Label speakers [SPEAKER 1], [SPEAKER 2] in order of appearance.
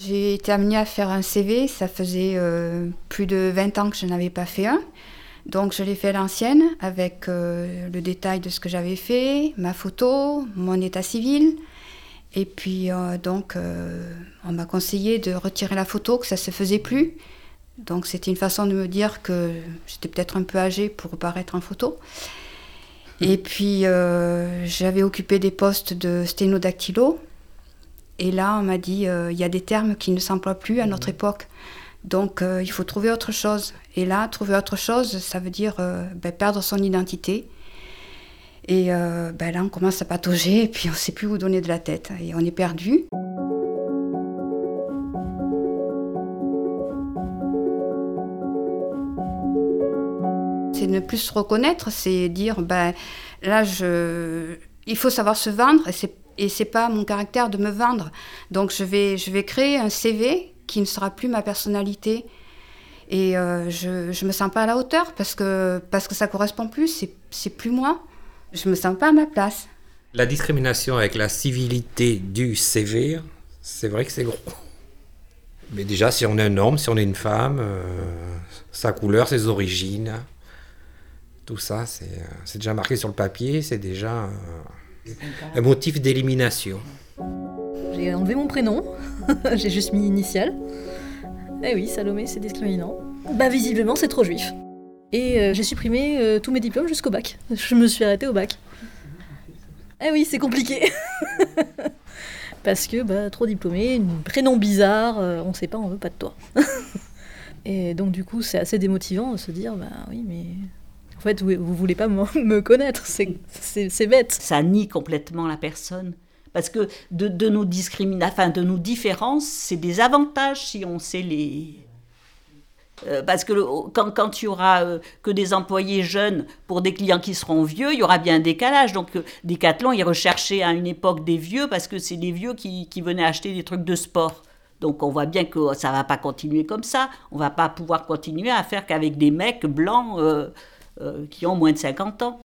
[SPEAKER 1] J'ai été amenée à faire un CV, ça faisait euh, plus de 20 ans que je n'avais pas fait un. Donc je l'ai fait à l'ancienne avec euh, le détail de ce que j'avais fait, ma photo, mon état civil. Et puis euh, donc on m'a conseillé de retirer la photo, que ça ne se faisait plus. Donc c'était une façon de me dire que j'étais peut-être un peu âgée pour paraître en photo. Et puis j'avais occupé des postes de sténodactylo. Et là on m'a dit il y a des termes qui ne s'emploient plus à notre époque. Donc euh, il faut trouver autre chose. Et là, trouver autre chose, ça veut dire euh, ben, perdre son identité. Et euh, ben, là, on commence à patauger et puis on ne sait plus où donner de la tête. Et on est perdu. C'est ne plus se reconnaître, c'est dire, ben, là, je... il faut savoir se vendre et c'est et c'est pas mon caractère de me vendre. Donc je vais, je vais créer un CV qui ne sera plus ma personnalité. Et euh, je ne me sens pas à la hauteur parce que, parce que ça correspond plus, c'est plus moi. Je me sens pas à ma place.
[SPEAKER 2] La discrimination avec la civilité du CV, c'est vrai que c'est gros. Mais déjà, si on est un homme, si on est une femme, euh, sa couleur, ses origines, tout ça, c'est euh, déjà marqué sur le papier, c'est déjà un motif d'élimination.
[SPEAKER 3] J'ai enlevé mon prénom, j'ai juste mis initial. Eh oui, Salomé, c'est discriminant. Bah visiblement, c'est trop juif. Et euh, j'ai supprimé euh, tous mes diplômes jusqu'au bac. Je me suis arrêtée au bac. Eh oui, c'est compliqué. Parce que bah, trop diplômé, prénom bizarre, euh, on sait pas, on veut pas de toi. Et donc du coup, c'est assez démotivant de se dire, bah oui, mais en fait, vous, vous voulez pas me connaître, c'est bête.
[SPEAKER 4] Ça nie complètement la personne. Parce que de, de nos enfin de nos différences, c'est des avantages si on sait les, euh, parce que quand, quand il y aura euh, que des employés jeunes pour des clients qui seront vieux, il y aura bien un décalage. Donc euh, Decathlon, il recherchait à une époque des vieux parce que c'est des vieux qui, qui, venaient acheter des trucs de sport. Donc on voit bien que ça va pas continuer comme ça. On va pas pouvoir continuer à faire qu'avec des mecs blancs qui ont moins de 50 ans.